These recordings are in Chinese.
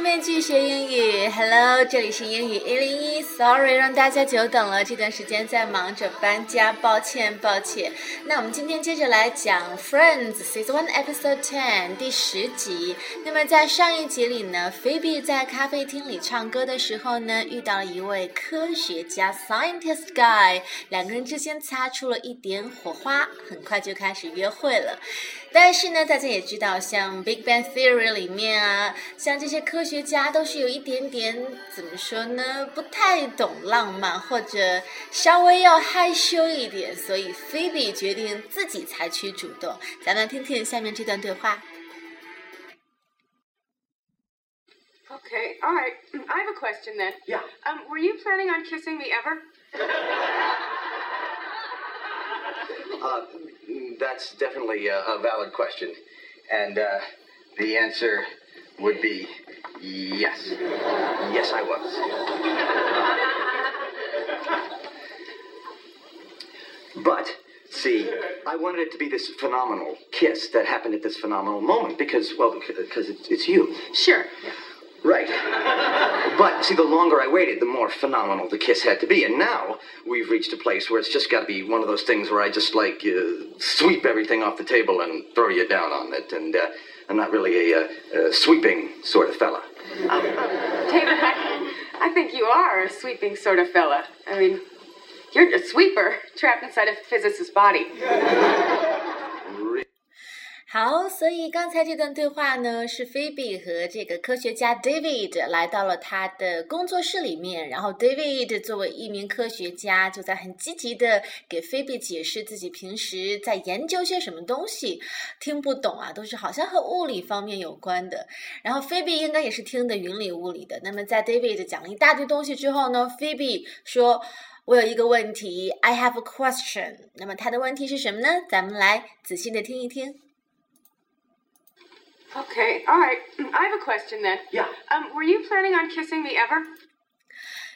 面具学英语，Hello，这里是英语一零一，Sorry 让大家久等了，这段时间在忙着搬家，抱歉抱歉。那我们今天接着来讲 Friends Season One Episode Ten 第十集。那么在上一集里呢，Phoebe 在咖啡厅里唱歌的时候呢，遇到了一位科学家 Scientist Guy，两个人之间擦出了一点火花，很快就开始约会了。但是呢，大家也知道，像《Big Bang Theory》里面啊，像这些科学家都是有一点点怎么说呢，不太懂浪漫，或者稍微要害羞一点，所以 Phoebe 决定自己采取主动。咱们听听下面这段对话。Okay, all right. I have a question then. Yeah. Um, were you planning on kissing me ever? Uh, that's definitely a, a valid question. And uh, the answer would be yes. Yes, I was. But, see, I wanted it to be this phenomenal kiss that happened at this phenomenal moment because, well, because it's, it's you. Sure. Right. But see, the longer I waited, the more phenomenal the kiss had to be. And now we've reached a place where it's just got to be one of those things where I just like uh, sweep everything off the table and throw you down on it. And uh, I'm not really a, uh, sweeping sort of fella. Um, David, I, I think you are a sweeping sort of fella. I mean, you're a sweeper trapped inside a physicist's body. 好，所以刚才这段对话呢，是菲比和这个科学家 David 来到了他的工作室里面，然后 David 作为一名科学家，就在很积极的给菲比解释自己平时在研究些什么东西，听不懂啊，都是好像和物理方面有关的。然后菲比应该也是听得云里雾里的。那么在 David 讲了一大堆东西之后呢，菲比说：“我有一个问题，I have a question。”那么他的问题是什么呢？咱们来仔细的听一听。Okay, all right. I have a question then. Yeah. Um, were you planning on kissing me ever?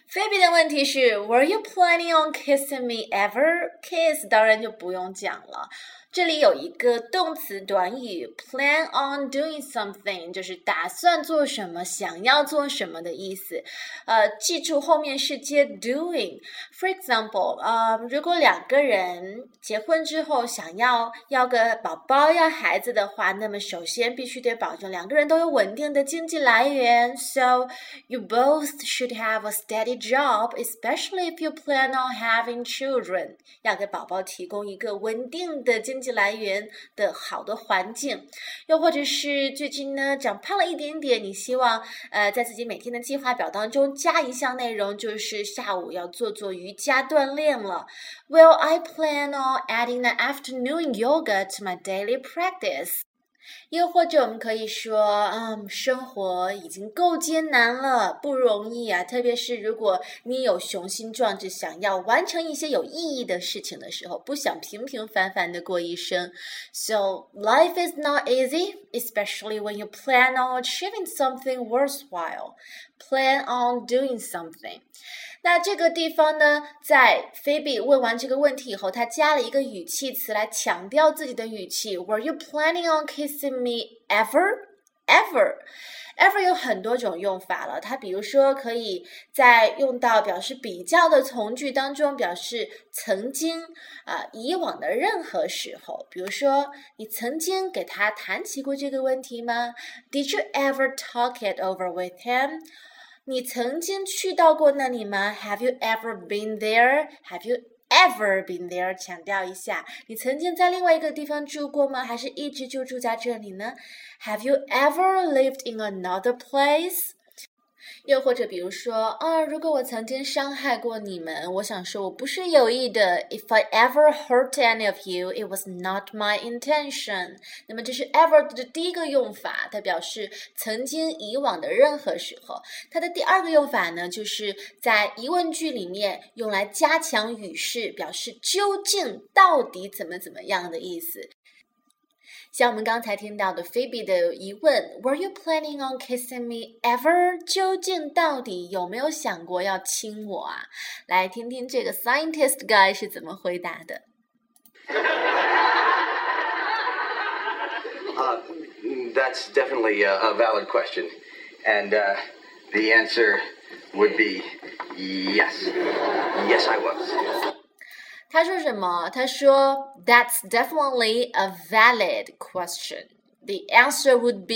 菲比的问题是，Were you planning on kissing me ever? Kiss 当然就不用讲了。 这里有一个动词短语，plan on doing something，就是打算做什么、想要做什么的意思。呃，记住后面是接 doing。For example，呃，如果两个人结婚之后想要要个宝宝、要孩子的话，那么首先必须得保证两个人都有稳定的经济来源。So you both should have a steady job, especially if you plan on having children。要给宝宝提供一个稳定的经 济来源的好的环境，又或者是最近呢长胖了一点点，你希望呃在自己每天的计划表当中加一项内容，就是下午要做做瑜伽锻炼了。Will I plan on adding an afternoon yoga to my daily practice. 又或者我们可以说，嗯，生活已经够艰难了，不容易啊。特别是如果你有雄心壮志，想要完成一些有意义的事情的时候，不想平平凡凡的过一生。So life is not easy, especially when you plan on achieving something worthwhile. Plan on doing something. 那这个地方呢，在菲比问完这个问题以后，他加了一个语气词来强调自己的语气。Were you planning on kissing me ever? Ever? Ever 有很多种用法了。它比如说可以在用到表示比较的从句当中，表示曾经啊、以往的任何时候。比如说，你曾经给他谈起过这个问题吗？Did you ever talk it over with him? 你曾经去到过那里吗？Have you ever been there? Have you ever been there？强调一下，你曾经在另外一个地方住过吗？还是一直就住在这里呢？Have you ever lived in another place？又或者比如说啊，如果我曾经伤害过你们，我想说我不是有意的。If I ever hurt any of you, it was not my intention。那么这是 ever 的第一个用法，它表示曾经、以往的任何时候。它的第二个用法呢，就是在疑问句里面用来加强语势，表示究竟、到底怎么怎么样的意思。像我们刚才听到的菲比的疑问，Were you planning on kissing me ever？究竟到底有没有想过要亲我啊？来听听这个 scientist guy 是怎么回答的。 Uh, that's definitely a, a valid question. And uh, the answer would be yes. Yes, I was. 他说什么？他说 That's definitely a valid question. The answer would be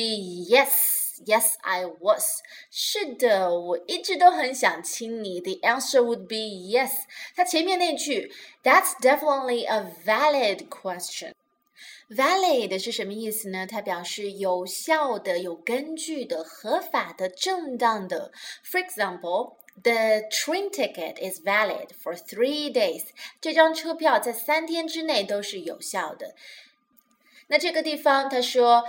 yes. Yes, I was. 是的，我一直都很想亲你。The answer would be yes. 它前面那句 That's definitely a valid question. Valid 是什么意思呢？它表示有效的、有根据的、合法的、正当的。For example, The train ticket is valid for three days. 这张车票在三天之内都是有效的。那这个地方他说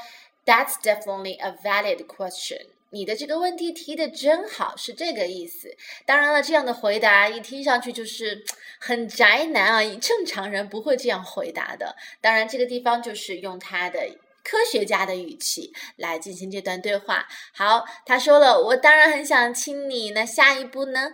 ，That's definitely a valid question. 你的这个问题提的真好，是这个意思。当然了，这样的回答一听上去就是 很宅男啊，正常人不会这样回答的。当然，这个地方就是用他的科学家的语气来进行这段对话。好，他说了，我当然很想亲你。那下一步呢？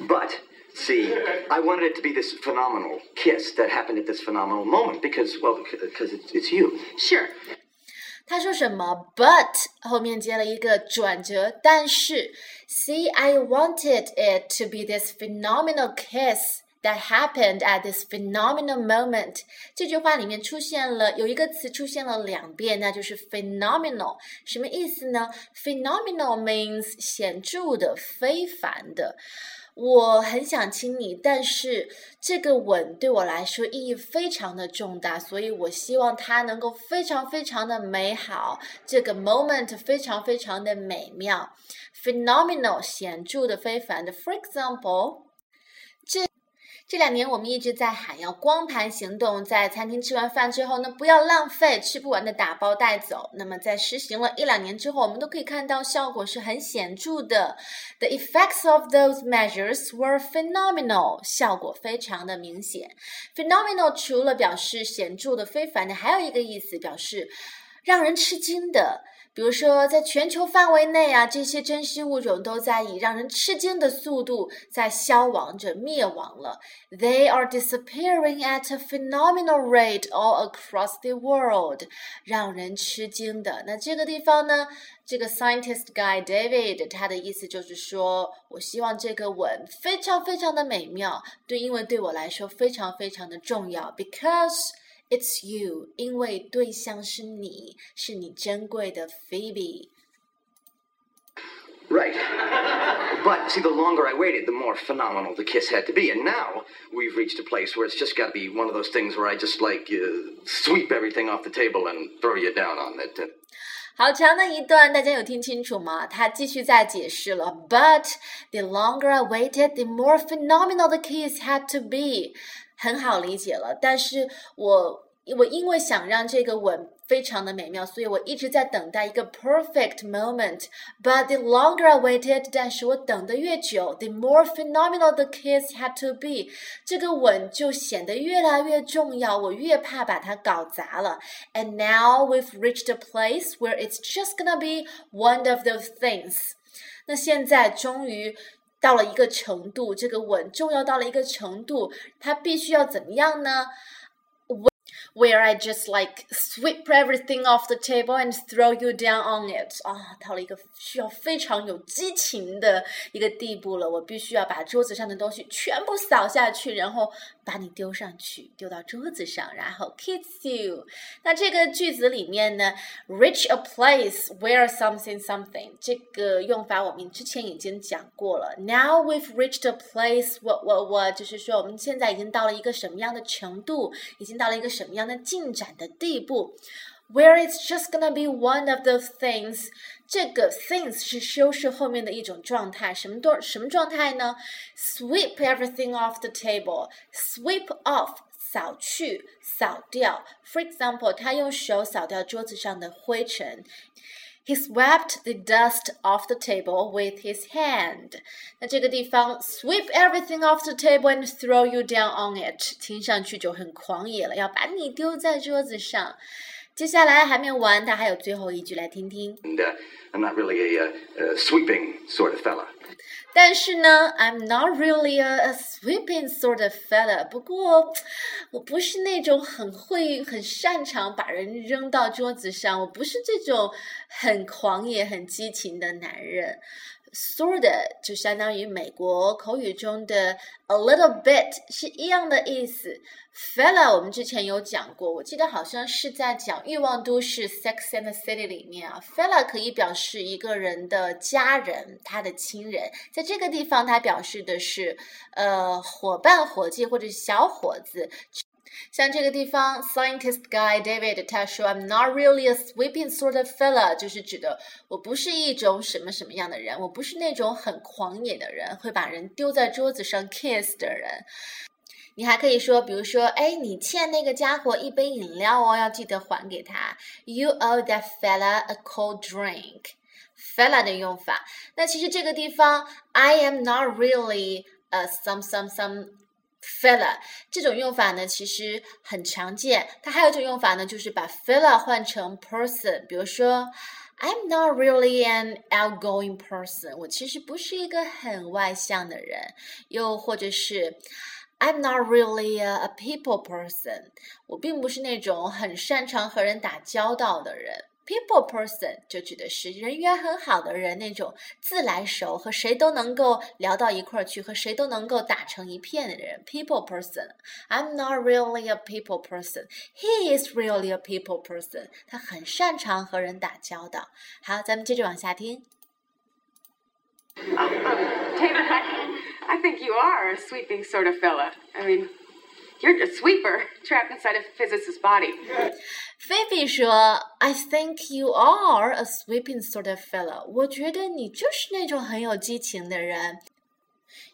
But. See, I wanted it to be this phenomenal kiss that happened at this phenomenal moment because, well, because it's, it's you. Sure. 他说什么？But 后面接了一个转折，但是，See, I wanted it to be this phenomenal kiss that happened at this phenomenal moment。这句话里面出现了有一个词出现了两遍，那就是 phenomenal。什么意思呢？Phenomenal means 显著的、非凡的。我很想亲你，但是这个吻对我来说意义非常的重大，所以我希望它能够非常非常的美好，这个 moment 非常非常的美妙，phenomenal 显著的、非凡的。For example。这两年我们一直在喊要光盘行动，在餐厅吃完饭之后呢，不要浪费，吃不完的打包带走。那么在实行了一两年之后，我们都可以看到效果是很显著的。The effects of those measures were phenomenal，效果非常的明显。Phenomenal 除了表示显著的、非凡的，还有一个意思表示让人吃惊的。比如说，在全球范围内啊，这些珍稀物种都在以让人吃惊的速度在消亡着、灭亡了。They are disappearing at a phenomenal rate all across the world，让人吃惊的。那这个地方呢，这个 scientist guy David 他的意思就是说，我希望这个吻非常非常的美妙，对，因为对我来说非常非常的重要，because。It's you，因为对象是你，是你珍贵的 Phoebe。Right. But see, the longer I waited, the more phenomenal the kiss had to be. And now we've reached a place where it's just got to be one of those things where I just like uh, sweep everything off the table and throw you down on it. 好长的一段，大家有听清楚吗？他继续在解释了。But the longer I waited, the more phenomenal the kiss had to be. 很好理解了，但是我我因为想让这个吻非常的美妙，所以我一直在等待一个 perfect moment。But the longer I waited，但是我等的越久，the more phenomenal the kiss had to be，这个吻就显得越来越重要，我越怕把它搞砸了。And now we've reached a place where it's just gonna be one of those things。那现在终于。 到了一个程度，这个稳重要到了一个程度，它必须要怎么样呢？？where I just like sweep everything off the table and throw you down on it 啊，到了一个需要非常有激情的一个地步了。我必须要把桌子上的东西全部扫下去，然后把你丢上去，丢到桌子上，然后 kiss you。那这个句子里面呢，reach a place where something something 这个用法我们之前已经讲过了。Now we've reached a place what what what 就是说我们现在已经到了一个什么样的程度，已经到了一个什么样。的进展的地步，where it's just gonna be one of those things。这个 things 是修饰后面的一种状态，什么多什么状态呢？Sweep everything off the table. Sweep off 扫去、扫掉。For example，他用手扫掉桌子上的灰尘。 He swept the dust off the table with his hand。那这个地方 sweep everything off the table and throw you down on it，听上去就很狂野了，要把你丢在桌子上。 接下来还没有完，他还有最后一句来听听。And uh, I'm not really a, uh, uh, sweeping sort of fella. 但是呢，I'm not really a, a sweeping sort of fella。不过，我不是那种很会、很擅长把人扔到桌子上，我不是这种很狂野、很激情的男人。Sort of 就相当于美国口语中的 a little bit 是一样的意思。Fella 我们之前有讲过，我记得好像是在讲《欲望都市》（Sex and the City） 里面啊，Fella 可以表示一个人的家人、他的亲人，在这个地方它表示的是呃伙伴、伙计或者小伙子。像这个地方，scientist guy David 他说，I'm not really a sweeping sort of fella，就是指的我不是一种什么什么样的人，我不是那种很狂野的人，会把人丢在桌子上 kiss 的人。你还可以说，比如说，哎，你欠那个家伙一杯饮料哦，要记得还给他。You owe that fella a cold drink。fella 的用法，那其实这个地方，I am not really a some some some fella 这种用法呢，其实很常见。它还有一种用法呢，就是把 fella 换成 person，比如说。I'm not really an outgoing person，我其实不是一个很外向的人。又或者是 I'm not really a, a people person，我并不是那种很擅长和人打交道的人。People person 就指的是人缘很好的人，那种自来熟，和谁都能够聊到一块儿去，和谁都能够打成一片的人。People person。I'm not really a people person. He is really a people person. 他很擅长和人打交道。好，咱们接着往下听。David, I, I think you are a sweeping sort of fella. I mean, you're a sweeper trapped inside a physicist's body. Phoebe 说：“I think you are a sweeping sort of fellow。我觉得你就是那种很有激情的人。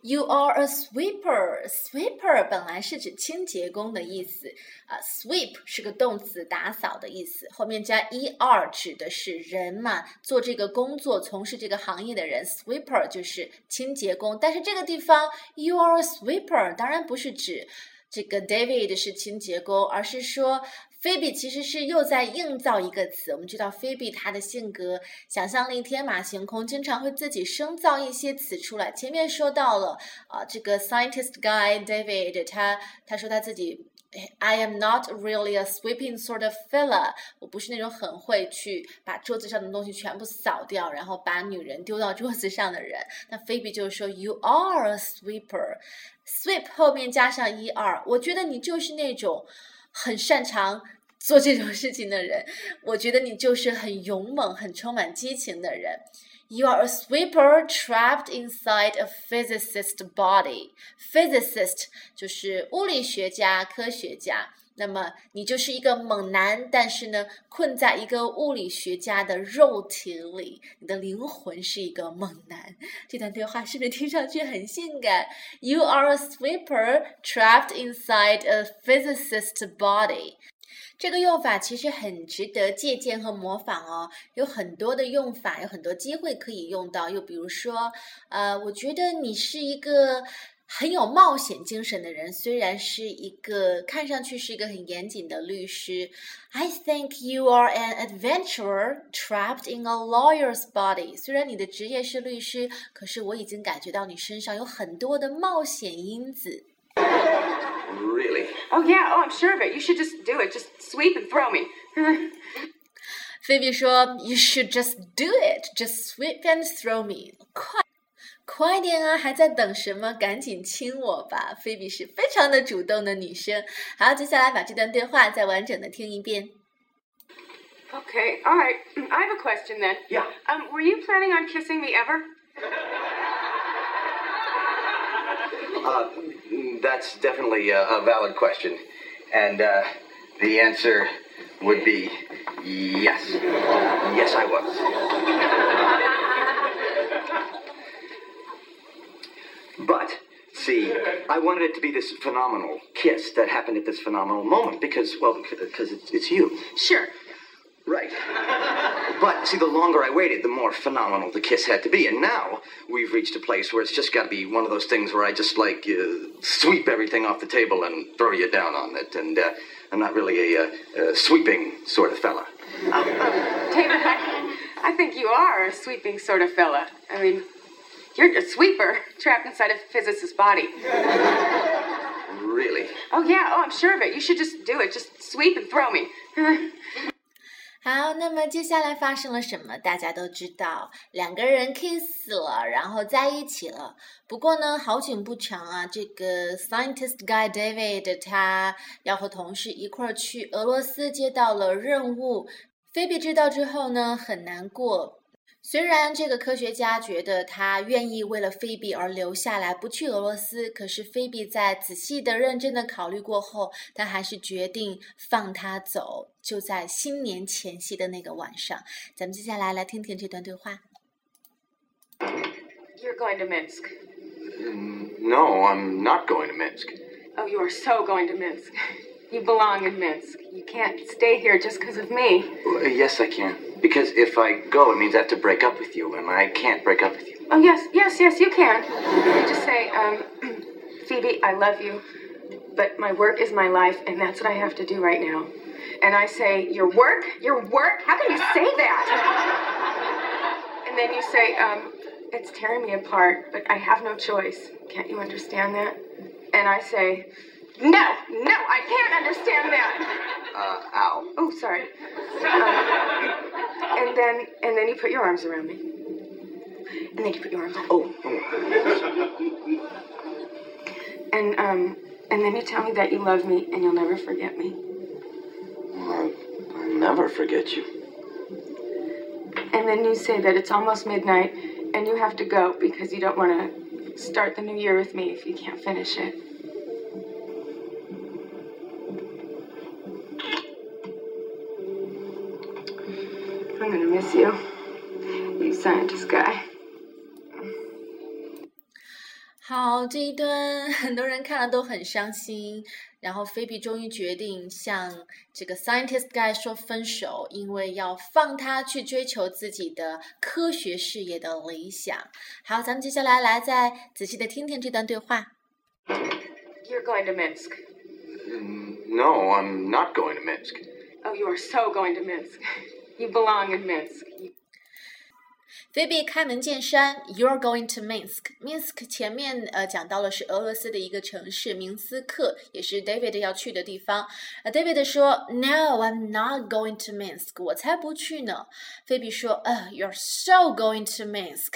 You are a sweeper. Sweeper 本来是指清洁工的意思啊、s w e e p 是个动词，打扫的意思，后面加 er 指的是人嘛，做这个工作、从事这个行业的人。Sweeper 就是清洁工，但是这个地方 you are a sweeper 当然不是指 这个 David 是清洁工，而是说。Phoebe 其实是又在硬造一个词。我们知道 Phoebe 她的性格想象力天马行空，经常会自己生造一些词出来。前面说到了啊、这个 scientist guy David，他他说他自己。I am not really a sweeping sort of fella。我不是那种很会去把桌子上的东西全部扫掉，然后把女人丢到桌子上的人。那菲比就说：“You are a sweeper。”sweep 后面加上 er，我觉得你就是那种很擅长做这种事情的人。我觉得你就是很勇猛、很充满激情的人。You are a sweeper trapped inside a physicist body. Physicist 就是物理学家、科学家。那么你就是一个猛男，但是呢，困在一个物理学家的肉体里，你的灵魂是一个猛男。这段对话是不是听上去很性感？You are a sweeper trapped inside a physicist body. 这个用法其实很值得借鉴和模仿哦，有很多的用法，有很多机会可以用到。又比如说，呃，我觉得你是一个很有冒险精神的人，虽然是一个看上去是一个很严谨的律师。I think you are an adventurer trapped in a lawyer's body。虽然你的职业是律师，可是我已经感觉到你身上有很多的冒险因子。Really? Oh, yeah, oh, I'm sure of it. You should just do it. Just sweep and throw me. 菲比说：“You should just do it, just sweep and throw me。快，快点啊！还在等什么？赶紧亲我吧！”菲比是非常的主动的女生。好，接下来把这段对话再完整的听一遍。 okay, all right. I have a question then. Yeah. Um, were you planning on kissing me ever? Uh, mm, that's definitely a, a valid question. And uh, the answer would be yes. Yes, I was. But, see, I wanted it to be this phenomenal kiss that happened at this phenomenal moment because, well, because it's, it's you. Sure. Right. But see, the longer I waited, the more phenomenal the kiss had to be. And now we've reached a place where it's just got to be one of those things where I just like uh, sweep everything off the table and throw you down on it. And uh, I'm not really a, uh, sweeping sort of fella. David, I, I think you are a sweeping sort of fella. I mean, you're a sweeper trapped inside a physicist's body. Really? Oh, yeah. Oh, I'm sure of it. You should just do it. Just sweep and throw me. 好，那么接下来发生了什么？大家都知道，两个人 kiss 了，然后在一起了。不过呢，好景不长啊，这个 scientist guy David 他要和同事一块儿去俄罗斯，接到了任务。菲比知道之后呢，很难过。虽然这个科学家觉得他愿意为了菲比而留下来，不去俄罗斯，可是菲比在仔细的、认真的考虑过后，他还是决定放他走。就在新年前夕的那个晚上，咱们接下来来听听这段对话。You're going to Minsk. No, I'm not going to Minsk. Oh, you are so going to Minsk. You belong in Minsk. You can't stay here just because of me. Well, yes, I can. Because if I go, it means I have to break up with you, and I can't break up with you. Oh, yes, yes, yes, you can. You just say, um, Phoebe, I love you, but my work is my life, and that's what I have to do right now. And I say, Your work? Your work? How can you say that? And then you say, um, It's tearing me apart, but I have no choice. Can't you understand that? And I say, no, no, I can't understand that. Uh, ow. Oh, sorry. Um, and then, and then you put your arms around me. And then you put your arms. Oh, oh. And um, and then you tell me that you love me and you'll never forget me. I'll, I'll never forget you. And then you say that it's almost midnight and you have to go because you don't want to start the new year with me if you can't finish it. I'm gonna miss you, you scientist guy. 好，这一段很多人看了都很伤心。然后菲比终于决定向这个 scientist guy 说分手，因为要放他去追求自己的科学事业的理想。好，咱们接下来来再仔细的听听这段对话。 You're going to Minsk. No, I'm not going to Minsk. Oh, you are so going to Minsk. You belong in Minsk. You 菲比开门见山，You're going to Minsk。Minsk 前面呃讲到了是俄罗斯的一个城市，明斯克也是 David 要去的地方。呃，David 说，No, I'm not going to Minsk。我才不去呢。菲比说，呃、uh,，You're so going to Minsk。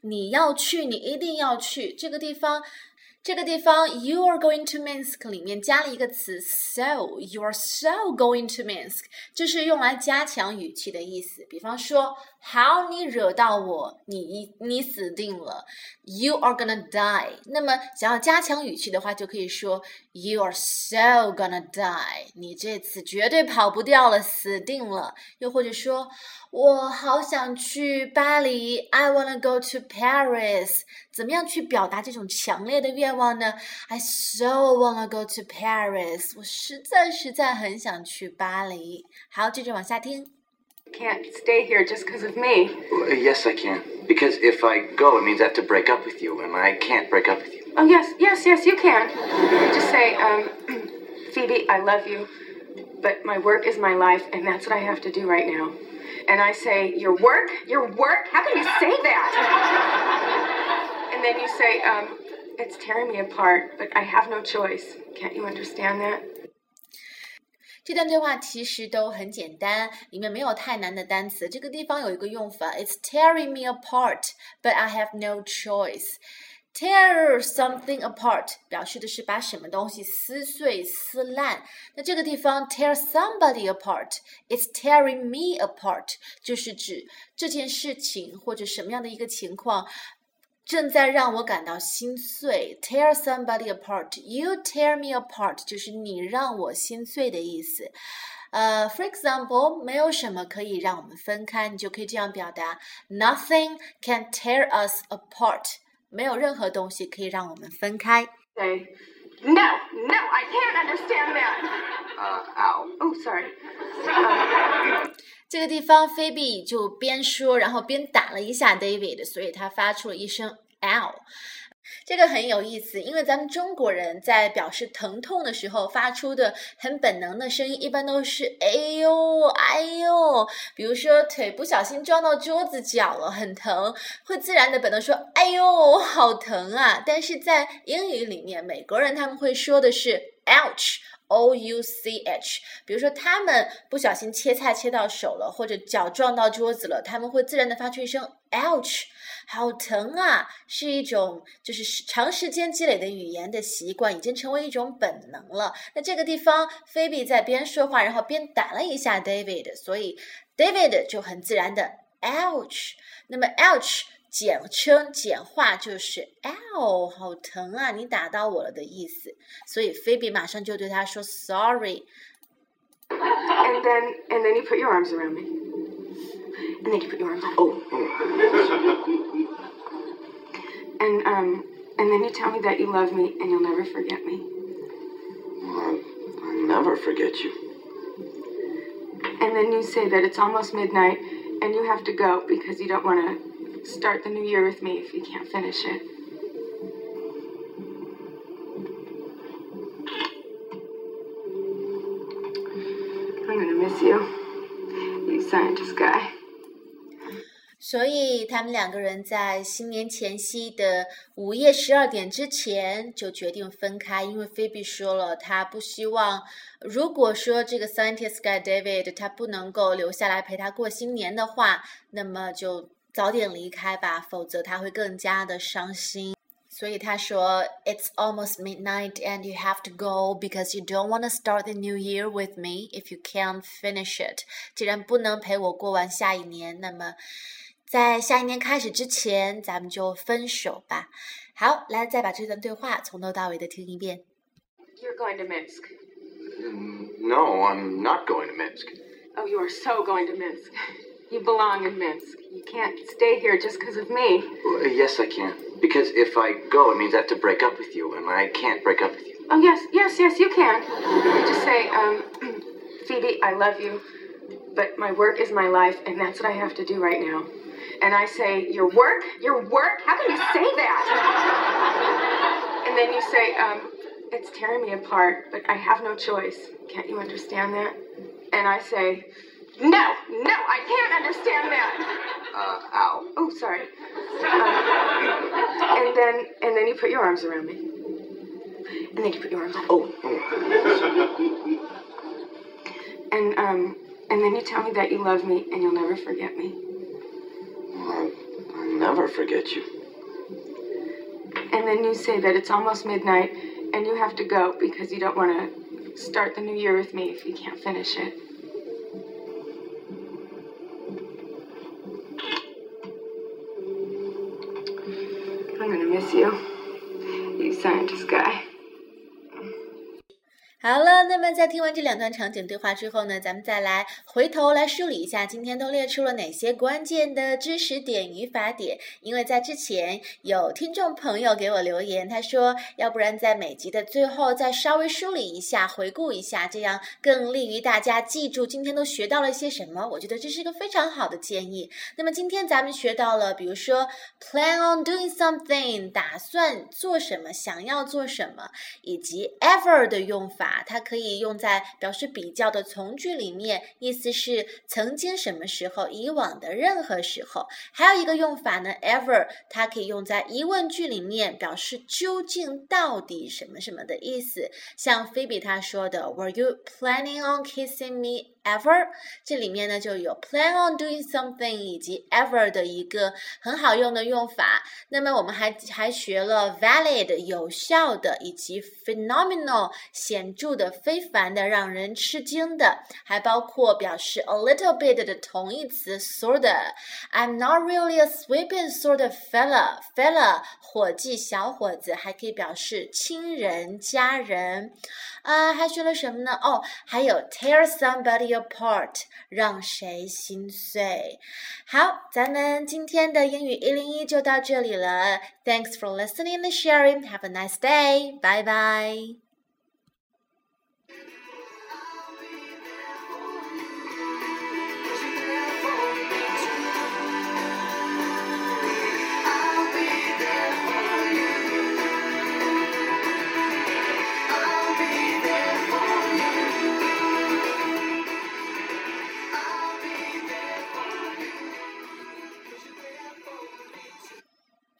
你要去，你一定要去这个地方。 这个地方，you are going to Minsk 里面加了一个词，so，you are so going to Minsk，这是用来加强语气的意思。比方说，好，你惹到我，你你死定了，you are gonna die。那么想要加强语气的话，就可以说，you are so gonna die，你这次绝对跑不掉了，死定了。又或者说，我好想去巴黎，I wanna go to Paris。怎么样去表达这种强烈的愿望呢？I so wanna go to Paris。我实在实在很想去巴黎。好，接着往下听。 can't stay here just because of me. Well, yes, I can. Because if I go, it means I have to break up with you, and I can't break up with you. Oh, yes, yes, yes, you can. You just say, um, Phoebe, I love you, but my work is my life, and that's what I have to do right now. And I say, Your work? Your work? How can you say that? and then you say, um, It's tearing me apart, but I have no choice. Can't you understand that? 这段对话其实都很简单，里面没有太难的单词。这个地方有一个用法，It's tearing me apart, but I have no choice. Tear something apart 表示的是把什么东西撕碎、撕烂。那这个地方 tear somebody apart, it's tearing me apart 就是指这件事情或者什么样的一个情况。正在让我感到心碎，tear somebody apart. You tear me apart，就是你让我心碎的意思。呃、，for example，没有什么可以让我们分开，你就可以这样表达：Nothing can tear us apart。没有任何东西可以让我们分开。Say, No, no, I can't understand that. Uh, ow. Oh, sorry. Um, 这个地方，菲比就边说，然后边打了一下 David，所以他发出了一声 “ow”。这个很有意思，因为咱们中国人在表示疼痛的时候发出的很本能的声音，一般都是“哎呦，哎呦”。比如说腿不小心撞到桌子脚了，很疼，会自然的本能说“哎呦，好疼啊”。但是在英语里面，美国人他们会说的是 “ouch”，o u c h。比如说他们不小心切菜切到手了，或者脚撞到桌子了，他们会自然的发出一声 “ouch”。好疼啊！是一种就是长时间积累的语言的习惯，已经成为一种本能了。那这个地方，菲比在边说话，然后边打了一下 David，所以 David 就很自然的 ouch。那么 ouch 简称简化就是 ow，好疼啊！你打到我了的意思。所以菲比马上就对他说 sorry。And then and then you put your arms around me. And then you put your arms. Oh, oh. And um, and then you tell me that you love me and you'll never forget me. I'll, I'll never forget you. And then you say that it's almost midnight and you have to go because you don't want to start the new year with me if you can't finish it. I'm gonna miss you, you scientist guy. 所以他们两个人在新年前夕的午夜十二点之前就决定分开，因为菲比说了，他不希望，如果说这个 scientist guy David 他不能够留下来陪他过新年的话，那么就早点离开吧，否则他会更加的伤心。所以他说，It's almost midnight and you have to go because you don't want to start the new year with me if you can't finish it。既然不能陪我过完下一年，那么。在下一年开始之前，咱们就分手吧。好，来，再把这段对话从头到尾的听一遍。You're going to Minsk. No, I'm not going to Minsk. Oh, you are so going to Minsk. You belong in Minsk. You can't stay here just because of me. Well, yes, I can. Because if I go, it means I have to break up with you, and I can't break up with you. Oh, yes, yes, yes, you can. Just say, um, Phoebe, I love you, but my work is my life, and that's what I have to do right now and I say, Your work? Your work? How can you say that? and then you say, um, It's tearing me apart, but I have no choice. Can't you understand that? And I say, No, no, I can't understand that. Uh, ow. Oh, sorry. Um, and then, and then you put your arms around me. And then you put your arms. Around oh. oh. and um, and then you tell me that you love me and you'll never forget me. Never forget you. And then you say that it's almost midnight and you have to go because you don't want to start the new year with me if you can't finish it. 在听完这两段场景对话之后呢，咱们再来回头来梳理一下，今天都列出了哪些关键的知识点、语法点。因为在之前有听众朋友给我留言，他说，要不然在每集的最后再稍微梳理一下、回顾一下，这样更利于大家记住今天都学到了些什么。我觉得这是一个非常好的建议。那么今天咱们学到了，比如说 plan on doing something，打算做什么、想要做什么，以及 ever 的用法。它可以用用在表示比较的从句里面，意思是曾经什么时候，以往的任何时候。还有一个用法呢，ever，它可以用在疑问句里面，表示究竟到底什么什么的意思。像菲比她说的，Were you planning on kissing me？Ever，这里面呢就有 plan on doing something 以及 ever 的一个很好用的用法。那么我们还还学了 valid 有效的，以及 phenomenal 显著的、非凡的、让人吃惊的，还包括表示 a little bit 的同义词 sort of。I'm not really a sweeping sort of fella。fella 伙计、小伙子，还可以表示亲人、家人。啊，还学了什么呢？哦，还有 tear somebody apart，让谁心碎。好，咱们今天的英语一零一就到这里了。Thanks for listening and sharing. Have a nice day. Bye bye.